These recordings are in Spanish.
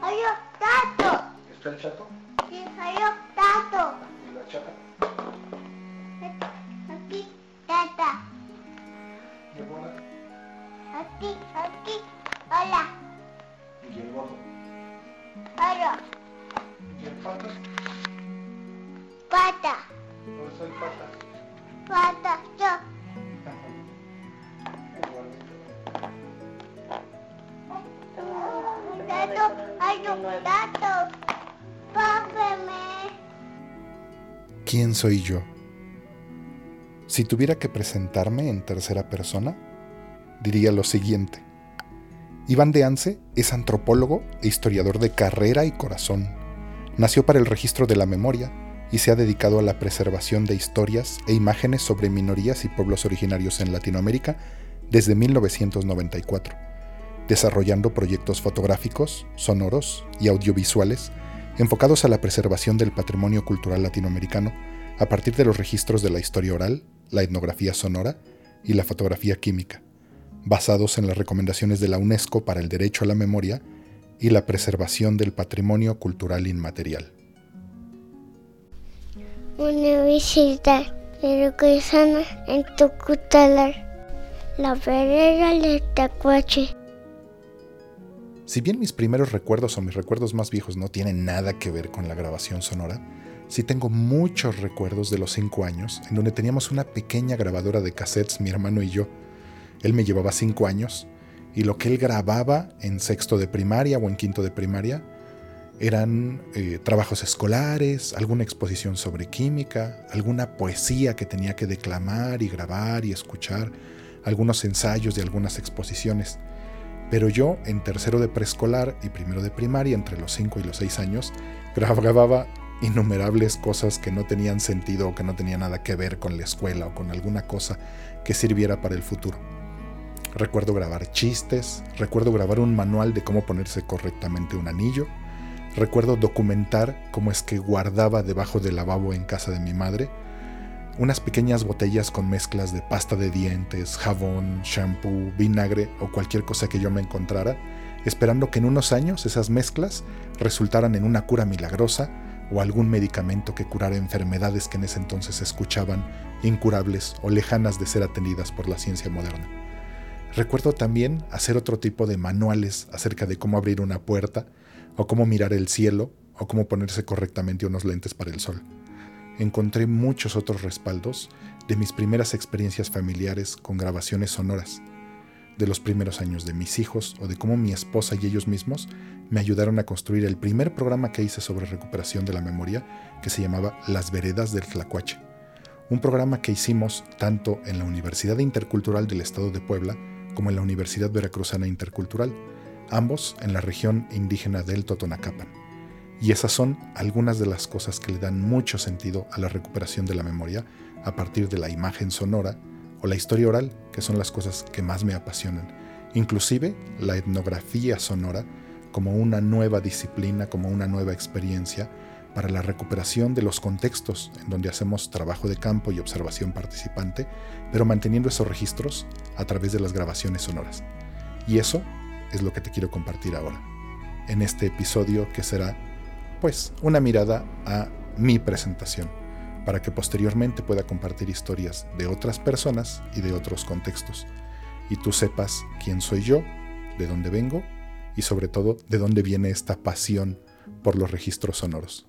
Hay tato. ¿Está el chato? Sí, hay tato. ¿Y la chata? Aquí, tata. ¿Y el bola? Aquí, aquí. Hola. ¿Y el gordo? Hola. ¿Y el pata? Pata. ¿Dónde está el pata? Pata. Yo. ¿Quién soy yo? Si tuviera que presentarme en tercera persona, diría lo siguiente. Iván de Anse es antropólogo e historiador de carrera y corazón. Nació para el registro de la memoria y se ha dedicado a la preservación de historias e imágenes sobre minorías y pueblos originarios en Latinoamérica desde 1994, desarrollando proyectos fotográficos, sonoros y audiovisuales enfocados a la preservación del patrimonio cultural latinoamericano a partir de los registros de la historia oral, la etnografía sonora y la fotografía química, basados en las recomendaciones de la UNESCO para el derecho a la memoria y la preservación del patrimonio cultural inmaterial. Universidad Educación en Tucutalar. La vereda de Tacuache. Si bien mis primeros recuerdos o mis recuerdos más viejos no tienen nada que ver con la grabación sonora, sí tengo muchos recuerdos de los cinco años en donde teníamos una pequeña grabadora de cassettes, mi hermano y yo. Él me llevaba cinco años y lo que él grababa en sexto de primaria o en quinto de primaria eran eh, trabajos escolares, alguna exposición sobre química, alguna poesía que tenía que declamar y grabar y escuchar, algunos ensayos de algunas exposiciones. Pero yo, en tercero de preescolar y primero de primaria, entre los 5 y los 6 años, grababa innumerables cosas que no tenían sentido o que no tenían nada que ver con la escuela o con alguna cosa que sirviera para el futuro. Recuerdo grabar chistes, recuerdo grabar un manual de cómo ponerse correctamente un anillo, recuerdo documentar cómo es que guardaba debajo del lavabo en casa de mi madre unas pequeñas botellas con mezclas de pasta de dientes, jabón, shampoo, vinagre o cualquier cosa que yo me encontrara, esperando que en unos años esas mezclas resultaran en una cura milagrosa o algún medicamento que curara enfermedades que en ese entonces se escuchaban incurables o lejanas de ser atendidas por la ciencia moderna. Recuerdo también hacer otro tipo de manuales acerca de cómo abrir una puerta, o cómo mirar el cielo, o cómo ponerse correctamente unos lentes para el sol encontré muchos otros respaldos de mis primeras experiencias familiares con grabaciones sonoras, de los primeros años de mis hijos o de cómo mi esposa y ellos mismos me ayudaron a construir el primer programa que hice sobre recuperación de la memoria que se llamaba Las Veredas del Tlacuache, un programa que hicimos tanto en la Universidad Intercultural del Estado de Puebla como en la Universidad Veracruzana Intercultural, ambos en la región indígena del Totonacapan. Y esas son algunas de las cosas que le dan mucho sentido a la recuperación de la memoria a partir de la imagen sonora o la historia oral, que son las cosas que más me apasionan. Inclusive la etnografía sonora como una nueva disciplina, como una nueva experiencia para la recuperación de los contextos en donde hacemos trabajo de campo y observación participante, pero manteniendo esos registros a través de las grabaciones sonoras. Y eso es lo que te quiero compartir ahora, en este episodio que será pues una mirada a mi presentación, para que posteriormente pueda compartir historias de otras personas y de otros contextos, y tú sepas quién soy yo, de dónde vengo y sobre todo de dónde viene esta pasión por los registros sonoros.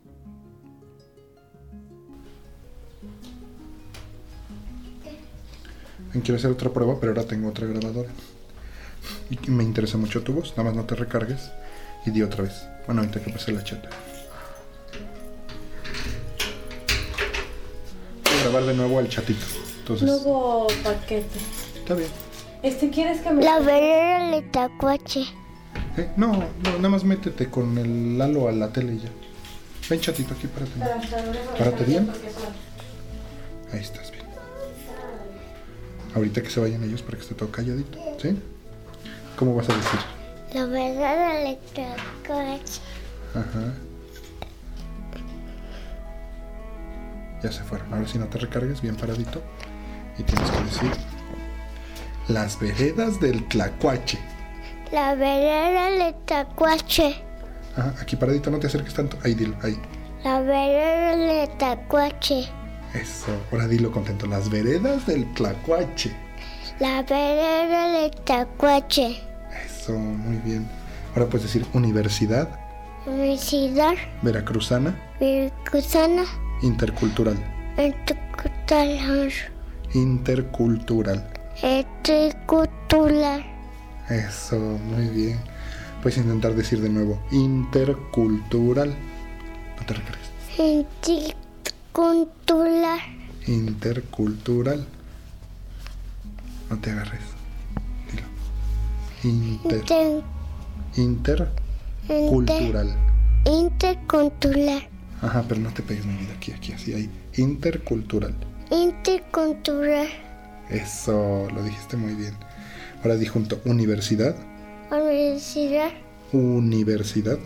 Quiero hacer otra prueba, pero ahora tengo otra grabadora. Y me interesa mucho tu voz, nada más no te recargues. Y di otra vez. Bueno, ahorita que pase la chata. Grabar de nuevo al chatito. Entonces, Nuevo paquete. está bien. Este, ¿quieres que me... La vereda de Tacuache. Eh, no, no, nada más métete con el Lalo a la tele y ya. Ven chatito aquí, párate. Párate bien. Ahí estás bien. Ahorita que se vayan ellos para que esté todo calladito, ¿sí? ¿Cómo vas a decir? La vereda de Tacuache. Ajá. Ya se fueron. Ahora si no te recargues bien paradito. Y tienes que decir las veredas del Tlacuache. La vereda de Tacuache. Ajá, aquí paradito, no te acerques tanto. Ahí dilo, ahí. La vereda del Tacuache. Eso, ahora dilo contento. Las veredas del Tlacuache. La vereda del Tacuache. Eso, muy bien. Ahora puedes decir Universidad Universidad Veracruzana Veracruzana Intercultural. Intercultural. Intercultural. Intercultural. Eso, muy bien. Puedes intentar decir de nuevo intercultural. No te recargues. Intercultural. Intercultural. No te agarres. Dilo. Inter. Inter- Intercultural. Intercultural. Ajá, pero no te pegues mi vida aquí, aquí, así ahí. Intercultural. Intercultural. Eso, lo dijiste muy bien. Ahora di junto universidad, Universidad. universidad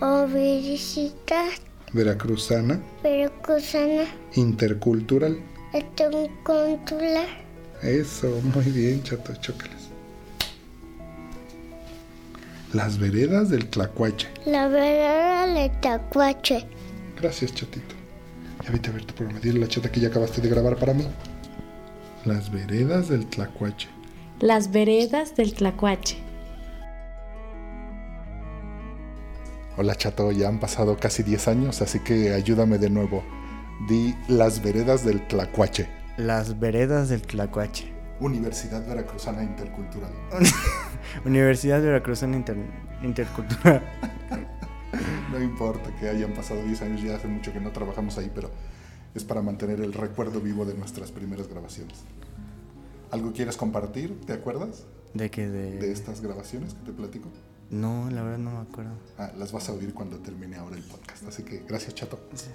Universidad veracruzana, Veracruzana. intercultural. Intercultural. Eso, muy bien, chato, chócalas. Las veredas del Tlacuache. La vereda del Tacuache. Gracias, chatito. Ya vete a ver tu programa. Dile la chata que ya acabaste de grabar para mí. Las veredas del Tlacuache. Las veredas del Tlacuache. Hola, chato. Ya han pasado casi 10 años, así que ayúdame de nuevo. Di las veredas del Tlacuache. Las veredas del Tlacuache. Universidad Veracruzana Intercultural. Universidad Veracruzana Inter- Intercultural. No importa que hayan pasado 10 años, ya hace mucho que no trabajamos ahí, pero es para mantener el recuerdo vivo de nuestras primeras grabaciones. ¿Algo quieres compartir? ¿Te acuerdas ¿De qué? de De... estas grabaciones que te platico? No, la verdad no me acuerdo. Ah, las vas a oír cuando termine ahora el podcast. Así que gracias, chato. Sí.